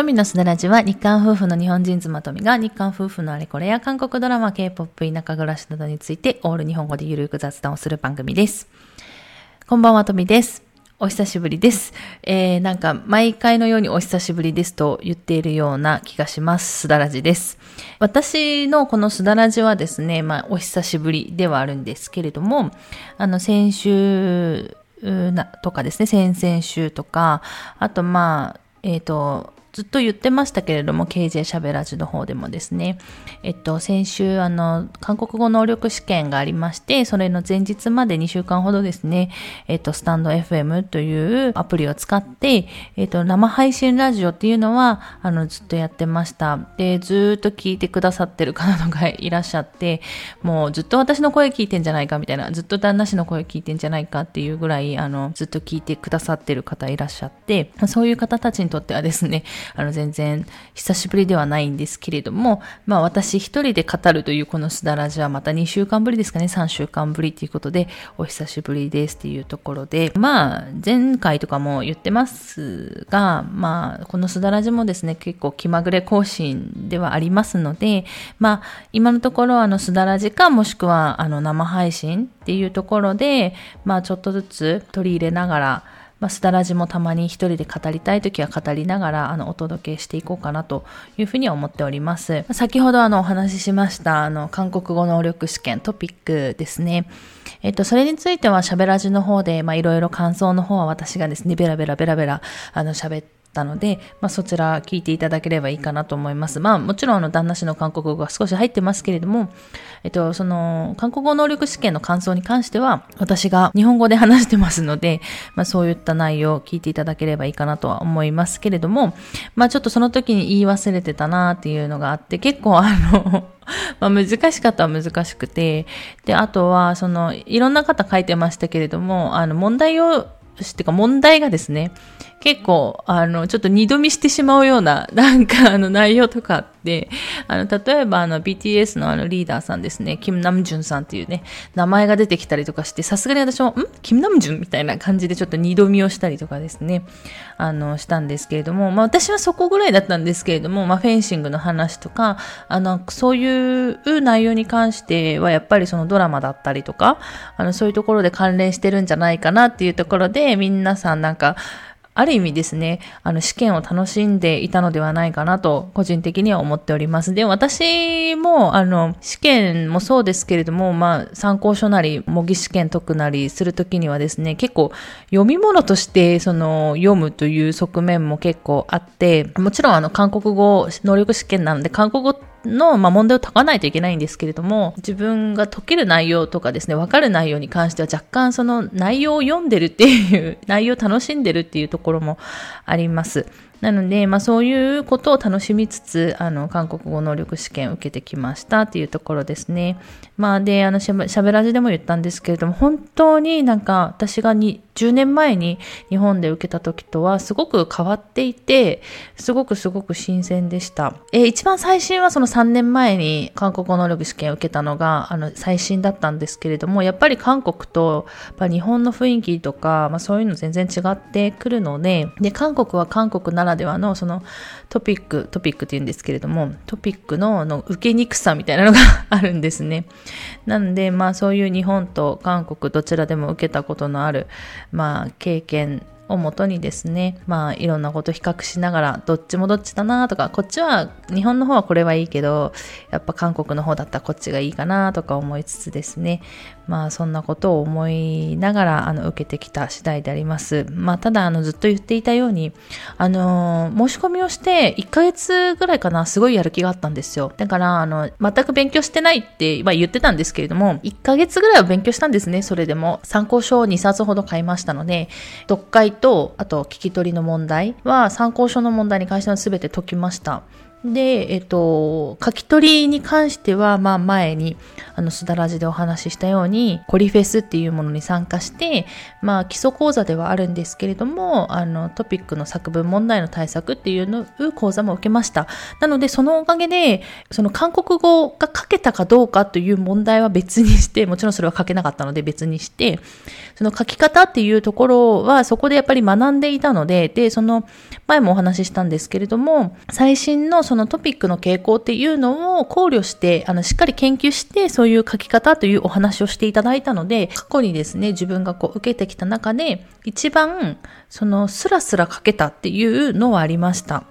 トミのすだらじは日韓夫婦の日本人妻トミが日韓夫婦のあれこれや韓国ドラマ、K-POP、田舎暮らしなどについてオール日本語でゆるく雑談をする番組です。こんばんは、トミです。お久しぶりです。えー、なんか毎回のようにお久しぶりですと言っているような気がします。すだらじです。私のこのすだらじはですね、まあお久しぶりではあるんですけれども、あの先週なとかですね、先々週とか、あとまあ、えっ、ー、と、ずっと言ってましたけれども、KJ しゃべらじの方でもですね、えっと、先週、あの、韓国語能力試験がありまして、それの前日まで2週間ほどですね、えっと、スタンド FM というアプリを使って、えっと、生配信ラジオっていうのは、あの、ずっとやってました。で、ずっと聞いてくださってる方とかいらっしゃって、もうずっと私の声聞いてんじゃないかみたいな、ずっと旦那氏の声聞いてんじゃないかっていうぐらい、あの、ずっと聞いてくださってる方いらっしゃって、そういう方たちにとってはですね、あの、全然久しぶりではないんですけれども、まあ私一人で語るというこのすだらじはまた2週間ぶりですかね、3週間ぶりということで、お久しぶりですっていうところで、まあ前回とかも言ってますが、まあこのすだらじもですね、結構気まぐれ更新ではありますので、まあ今のところあのすだらじかもしくはあの生配信っていうところで、まあちょっとずつ取り入れながら、まあ、すだらじもたまに一人で語りたい時は語りながら、あの、お届けしていこうかなというふうに思っております。先ほどあの、お話ししました、あの、韓国語能力試験トピックですね。えっと、それについては喋らじの方で、まあ、いろいろ感想の方は私がですね、ベラベラベラベラ、あの、喋って、たので、まあ、そちら聞いていただければいいかなと思います。まあ、もちろんあの旦那氏の韓国語が少し入ってますけれども、えっと、その、韓国語能力試験の感想に関しては、私が日本語で話してますので、まあ、そういった内容を聞いていただければいいかなとは思いますけれども、まあ、ちょっとその時に言い忘れてたなっていうのがあって、結構あの まあ難しかったは難しくて、で、あとは、その、いろんな方書いてましたけれども、あの、問題を、してか問題がですね、結構、あの、ちょっと二度見してしまうような、なんか、あの、内容とかあって、あの、例えば、あの、BTS のあの、リーダーさんですね、キム・ナムジュンさんっていうね、名前が出てきたりとかして、さすがに私も、ん？キム・ナムジュンみたいな感じでちょっと二度見をしたりとかですね、あの、したんですけれども、まあ、私はそこぐらいだったんですけれども、まあ、フェンシングの話とか、あの、そういう内容に関しては、やっぱりそのドラマだったりとか、あの、そういうところで関連してるんじゃないかなっていうところで、皆さんなんか、ある意味ですね、あの試験を楽しんでいたのではないかなと、個人的には思っております。で、私も、あの、試験もそうですけれども、まあ、参考書なり、模擬試験解くなりするときにはですね、結構、読み物として、その、読むという側面も結構あって、もちろん、あの、韓国語能力試験なので、韓国語っての、まあ、問題を解かないといけないんですけれども、自分が解ける内容とかですね、わかる内容に関しては若干その内容を読んでるっていう、内容を楽しんでるっていうところもあります。なので、まあそういうことを楽しみつつ、あの、韓国語能力試験を受けてきましたっていうところですね。まあで、あの、しゃべらじでも言ったんですけれども、本当になんか私がに10年前に日本で受けた時とはすごく変わっていて、すごくすごく新鮮でした。えー、一番最新はその3年前に韓国語能力試験を受けたのが、あの、最新だったんですけれども、やっぱり韓国と、や日本の雰囲気とか、まあそういうの全然違ってくるので、で、韓国は韓国ならではのそのトピック、トピックって言うんですけれども、トピックのの受けにくさみたいなのが あるんですね。なので、まあそういう日本と韓国どちらでも受けたことのある、まあ経験をもとにですね、まあいろんなこと比較しながら、どっちもどっちだなとか、こっちは、日本の方はこれはいいけど、やっぱ韓国の方だったらこっちがいいかなとか思いつつですね、まあそんなことを思いながら、あの、受けてきた次第であります。まあただ、あの、ずっと言っていたように、あの申し込みをして1ヶ月ぐらいかな、すごいやる気があったんですよ。だから、あの、全く勉強してないって、まあ言ってたんですけれども、1ヶ月ぐらいは勉強したんですね、それでも。参考書を2冊ほど買いましたので、読解と、あと聞き取りの問題は参考書の問題に関しては全て解きました。で、えっと、書き取りに関しては、まあ前に、あの、すだらじでお話ししたように、コリフェスっていうものに参加して、まあ基礎講座ではあるんですけれども、あの、トピックの作文問題の対策っていうの講座も受けました。なので、そのおかげで、その韓国語が書けたかどうかという問題は別にして、もちろんそれは書けなかったので別にして、その書き方っていうところはそこでやっぱり学んでいたので、で、その前もお話ししたんですけれども、最新のそのトピックの傾向っていうのを考慮して、あの、しっかり研究して、そういう書き方というお話をしていただいたので、過去にですね、自分がこう受けてきた中で、一番、その、スラスラ書けたっていうのはありました。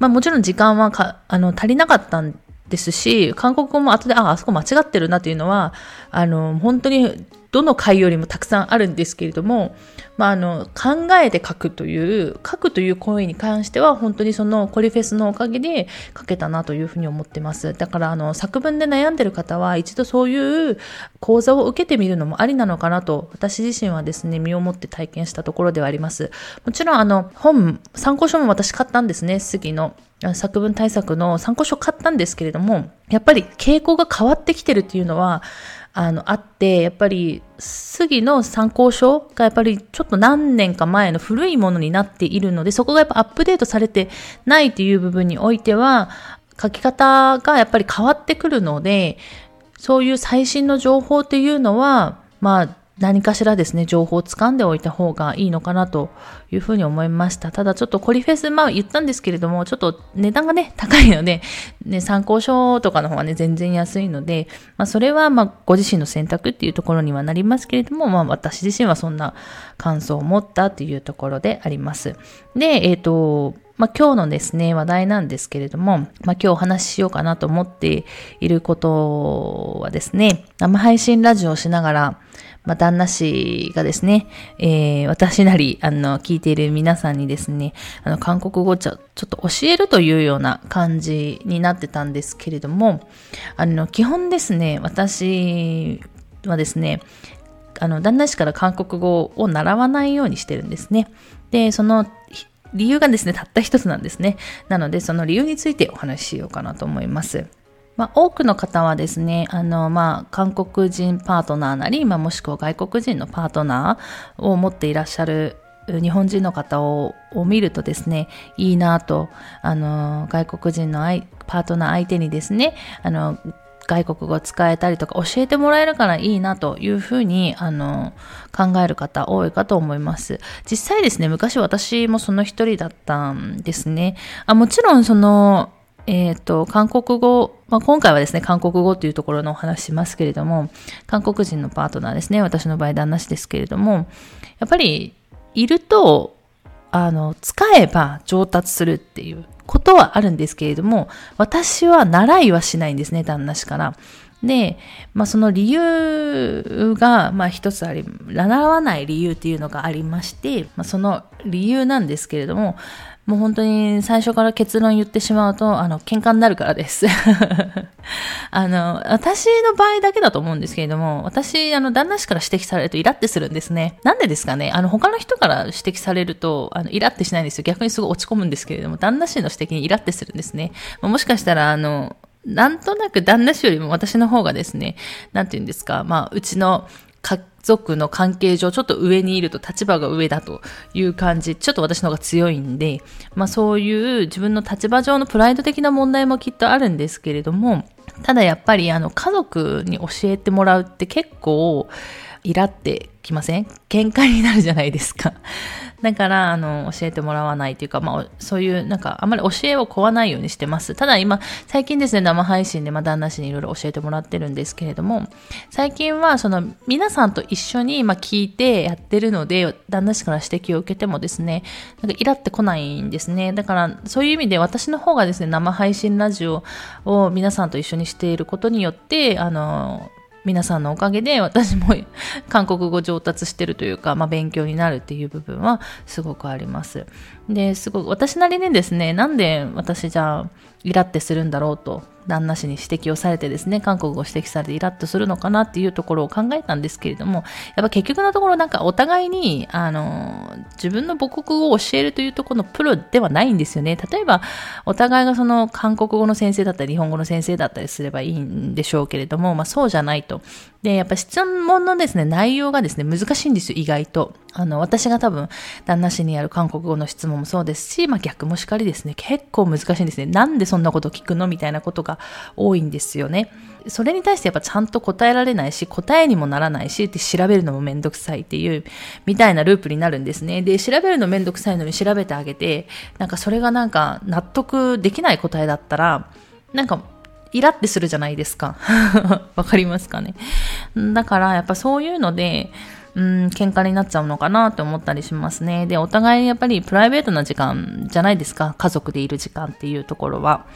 まあもちろん時間はか、あの、足りなかったんですし、韓国語も後で、あ、あそこ間違ってるなっていうのは、あの、本当にどの回よりもたくさんあるんですけれども、まあ、あの、考えて書くという、書くという行為に関しては、本当にそのコリフェスのおかげで書けたなというふうに思ってます。だから、あの、作文で悩んでる方は、一度そういう講座を受けてみるのもありなのかなと、私自身はですね、身をもって体験したところではあります。もちろん、あの、本、参考書も私買ったんですね、杉の。作文対策の参考書買ったんですけれども、やっぱり傾向が変わってきてるっていうのは、あの、あって、やっぱり、杉の参考書がやっぱりちょっと何年か前の古いものになっているので、そこがやっぱアップデートされてないという部分においては、書き方がやっぱり変わってくるので、そういう最新の情報っていうのは、まあ、何かしらですね、情報を掴んでおいた方がいいのかなというふうに思いました。ただちょっとコリフェス、まあ言ったんですけれども、ちょっと値段がね、高いので、ね、参考書とかの方がね、全然安いので、まあそれはまあご自身の選択っていうところにはなりますけれども、まあ私自身はそんな感想を持ったっていうところであります。で、えっ、ー、と、まあ、今日のですね、話題なんですけれども、まあ、今日お話ししようかなと思っていることはですね、生配信ラジオをしながら、まあ、旦那氏がですね、えー、私なり、あの、聞いている皆さんにですね、あの、韓国語ちょちょっと教えるというような感じになってたんですけれども、あの、基本ですね、私はですね、あの、旦那氏から韓国語を習わないようにしてるんですね。で、その理由がですね、たった一つなんですね。なので、その理由についてお話ししようかなと思います。まあ、多くの方はですね、あの、まあ、韓国人パートナーなり、まあ、もしくは外国人のパートナーを持っていらっしゃる日本人の方を見るとですね、いいなと、あの、外国人のパートナー相手にですね、あの、外国語を使えたりとか教えてもらえるからいいなというふうに、あの、考える方多いかと思います。実際ですね、昔私もその一人だったんですね。あもちろんその、えっ、ー、と、韓国語、まあ、今回はですね、韓国語というところのお話しますけれども、韓国人のパートナーですね、私の場合旦那氏ですけれども、やっぱり、いると、あの、使えば上達するっていうことはあるんですけれども、私は習いはしないんですね、旦那氏から。で、まあその理由が、まあ一つあり、習わない理由っていうのがありまして、まあその理由なんですけれども、もう本当に最初から結論言ってしまうと、あの、喧嘩になるからです。あの、私の場合だけだと思うんですけれども、私、あの、旦那氏から指摘されるとイラってするんですね。なんでですかね？あの、他の人から指摘されると、あの、イラってしないんですよ。逆にすごい落ち込むんですけれども、旦那氏の指摘にイラってするんですね。ま、もしかしたら、あの、なんとなく旦那氏よりも私の方がですね、なんて言うんですか、まあ、うちの家族の関係上、ちょっと上にいると立場が上だという感じ、ちょっと私の方が強いんで、まあそういう自分の立場上のプライド的な問題もきっとあるんですけれども、ただやっぱりあの家族に教えてもらうって結構イラってきません？喧嘩になるじゃないですか。だから、あの、教えてもらわないというか、まあ、そういう、なんか、あんまり教えを請わないようにしてます。ただ今、最近ですね、生配信で、まあ、旦那氏にいろいろ教えてもらってるんですけれども、最近は、その、皆さんと一緒に、まあ、聞いてやってるので、旦那氏から指摘を受けてもですね、なんか、イラってこないんですね。だから、そういう意味で、私の方がですね、生配信ラジオを皆さんと一緒にしていることによって、あの、皆さんのおかげで私も 韓国語上達してるというか、まあ、勉強になるっていう部分はすごくあります。で、すごく私なりにですね、なんで私じゃあイラってするんだろうと旦那氏に指摘をされてですね、韓国語を指摘されてイラッとするのかなっていうところを考えたんですけれども、やっぱ結局のところなんかお互いに、あの、自分の母国語を教えるというところのプロではないんですよね。例えば、お互いがその韓国語の先生だったり、日本語の先生だったりすればいいんでしょうけれども、まあそうじゃないと。で、やっぱ質問のですね、内容がですね、難しいんですよ、意外と。あの、私が多分、旦那氏にやる韓国語の質問もそうですし、まあ逆もしかりですね、結構難しいんですね。なんでそんなこと聞くのみたいなことが多いんですよね。それに対してやっぱちゃんと答えられないし、答えにもならないし、って調べるのもめんどくさいっていう、みたいなループになるんですね。で、調べるのめんどくさいのに調べてあげて、なんかそれがなんか納得できない答えだったら、なんかイラってするじゃないですか。わかりますかね。だからやっぱそういうので、うん、喧嘩になっちゃうのかなって思ったりしますね。で、お互いやっぱりプライベートな時間じゃないですか。家族でいる時間っていうところは。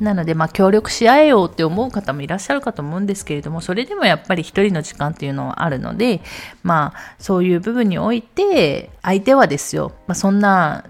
なので、まあ、協力し合えようって思う方もいらっしゃるかと思うんですけれども、それでもやっぱり一人の時間っていうのはあるので、まあ、そういう部分において、相手はですよ、まあ、そんな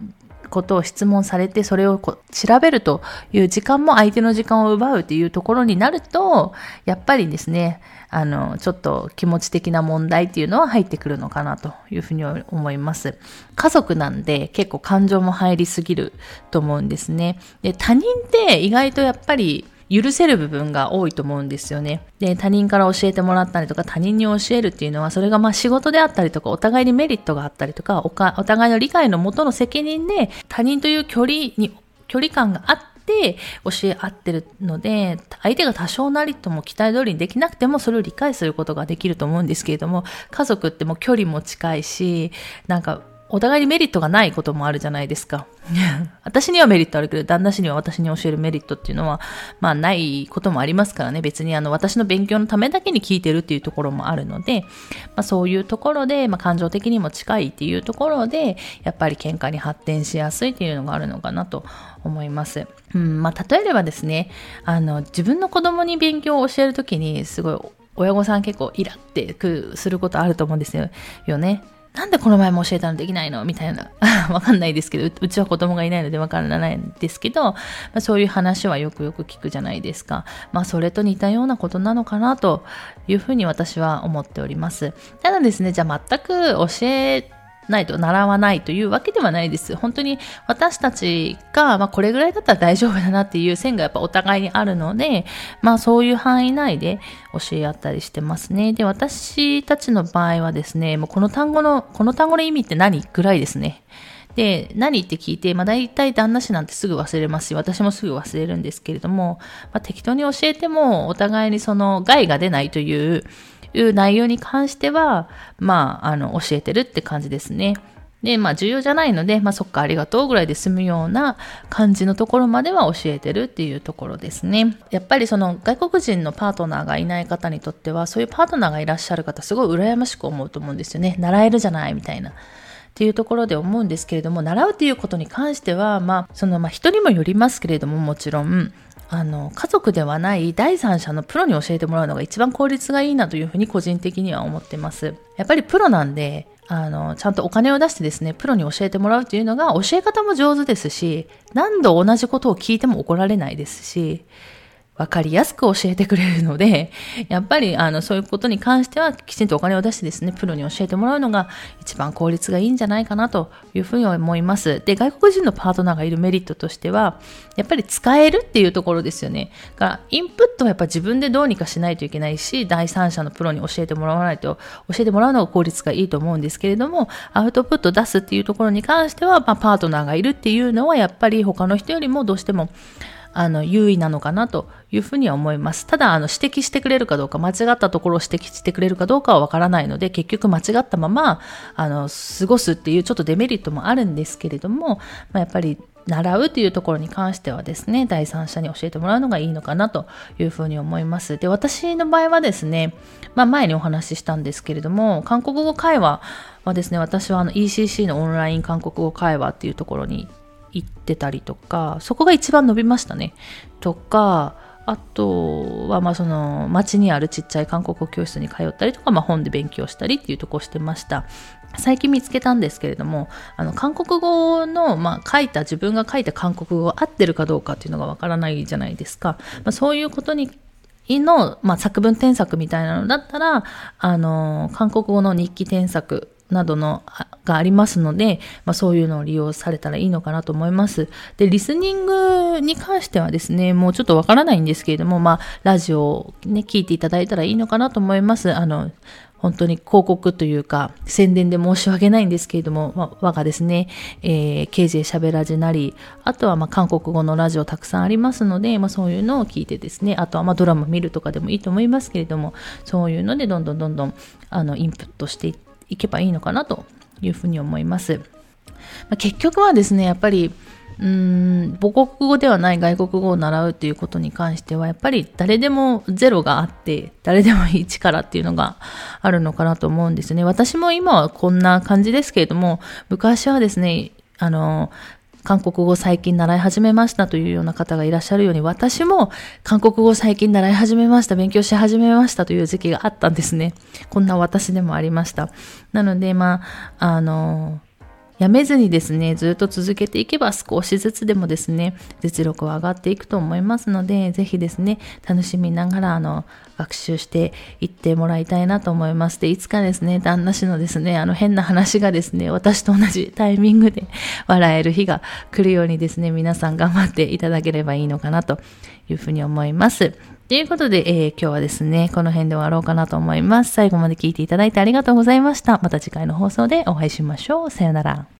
ことを質問されて、それをこ調べるという時間も相手の時間を奪うっていうところになると、やっぱりですね、あの、ちょっと気持ち的な問題っていうのは入ってくるのかなというふうに思います。家族なんで結構感情も入りすぎると思うんですね。で、他人って意外とやっぱり許せる部分が多いと思うんですよね。で、他人から教えてもらったりとか、他人に教えるっていうのは、それがまあ仕事であったりとか、お互いにメリットがあったりとか、おかお互いの理解のもとの責任で、他人という距離に、距離感があって、教え合ってるので、相手が多少なりとも期待通りにできなくても、それを理解することができると思うんですけれども、家族ってもう距離も近いし、なんかお互いにメリットがないこともあるじゃないですか。私にはメリットあるけど、旦那氏には私に教えるメリットっていうのは、まあないこともありますからね。別にあの私の勉強のためだけに聞いてるっていうところもあるので、まあそういうところで、まあ感情的にも近いっていうところで、やっぱり喧嘩に発展しやすいっていうのがあるのかなと思います。うん、まあ例えればですね、あの自分の子供に勉強を教えるときに、すごい親御さん結構イラってすることあると思うんですよね。なんでこの前も教えたのできないの？みたいな。わかんないですけどう、ちは子供がいないのでわからないんですけど、まあ、そういう話はよくよく聞くじゃないですか。まあ、それと似たようなことなのかなというふうに私は思っております。ただですね、じゃあ全く教えないと、習わないというわけではないです。本当に私たちが、まあ、これぐらいだったら大丈夫だなっていう線がやっぱお互いにあるので、まあ、そういう範囲内で教え合ったりしてますね。で、私たちの場合はですね、もうこの単語の、この単語の意味って何ぐらいですね。で、何って聞いて、まあ大体旦那氏なんてすぐ忘れますし、私もすぐ忘れるんですけれども、まあ、適当に教えてもお互いにその害が出ないという、いう内容に関しては、まあ、あの、教えてるって感じですね。で、まあ、重要じゃないので、まあ、そっか、ありがとうぐらいで済むような感じのところまでは教えてるっていうところですね。やっぱりその外国人のパートナーがいない方にとっては、そういうパートナーがいらっしゃる方、すごい羨ましく思うと思うんですよね。習えるじゃないみたいな。っていうところで思うんですけれども、習うっていうことに関しては、まあ、その、まあ、人にもよりますけれども、もちろん、あの、家族ではない第三者のプロに教えてもらうのが一番効率がいいなというふうに個人的には思ってます。やっぱりプロなんで、あの、ちゃんとお金を出してですね、プロに教えてもらうっていうのが教え方も上手ですし、何度同じことを聞いても怒られないですし、わかりやすく教えてくれるので、やっぱりあのそういうことに関してはきちんとお金を出してですね、プロに教えてもらうのが一番効率がいいんじゃないかなというふうに思います。で、外国人のパートナーがいるメリットとしては、やっぱり使えるっていうところですよね。だからインプットはやっぱ自分でどうにかしないといけないし、第三者のプロに教えてもらわないと、教えてもらうのが効率がいいと思うんですけれども、アウトプット出すっていうところに関しては、まあ、パートナーがいるっていうのはやっぱり他の人よりもどうしてもあの、優位なのかなというふうには思います。ただ、あの、指摘してくれるかどうか、間違ったところを指摘してくれるかどうかはわからないので、結局間違ったまま、あの、過ごすっていうちょっとデメリットもあるんですけれども、まあ、やっぱり、習うというところに関してはですね、第三者に教えてもらうのがいいのかなというふうに思います。で、私の場合はですね、まあ前にお話ししたんですけれども、韓国語会話はですね、私はあの ECC のオンライン韓国語会話っていうところに行ってたりとか、そこが一番伸びましたね。とか、あとは、まあ、その、町にあるちっちゃい韓国語教室に通ったりとか、まあ、本で勉強したりっていうとこをしてました。最近見つけたんですけれども、あの、韓国語の、まあ、書いた、自分が書いた韓国語が合ってるかどうかっていうのがわからないじゃないですか。まあ、そういうことにの、まあ、作文添削みたいなのだったら、あの、韓国語の日記添削などのがありますので、まあ、そういうのを利用されたらいいのかなと思います。で、リスニングに関してはですね、もうちょっとわからないんですけれども、まあ、ラジオをね、聞いていただいたらいいのかなと思います。あの、本当に広告というか、宣伝で申し訳ないんですけれども、まあ、我がですね、えー、KJ しゃべらじなり、あとはまあ韓国語のラジオたくさんありますので、まあ、そういうのを聞いてですね、あとはまあドラマ見るとかでもいいと思いますけれども、そういうのでどんどんどんどんあのインプットしていってけばいいのかなというふうに思います。まあ、結局はですね、やっぱり、うん母国語ではない外国語を習うということに関してはやっぱり誰でもゼロがあって誰でもいい力っていうのがあるのかなと思うんですね私も今はこんな感じですけれども昔はですねあの韓国語最近習い始めましたというような方がいらっしゃるように、私も韓国語最近習い始めました、勉強し始めましたという時期があったんですね。こんな私でもありました。なので、まあ、あの、やめずにですね、ずっと続けていけば少しずつでもですね、実力は上がっていくと思いますので、ぜひですね、楽しみながら、あの、学習していってもらいたいなと思います。で、いつかですね、旦那氏のですね、あの変な話がですね、私と同じタイミングで 笑える日が来るようにですね、皆さん頑張っていただければいいのかなというふうに思います。ということで、えー、今日はですね、この辺で終わろうかなと思います。最後まで聞いていただいてありがとうございました。また次回の放送でお会いしましょう。さよなら。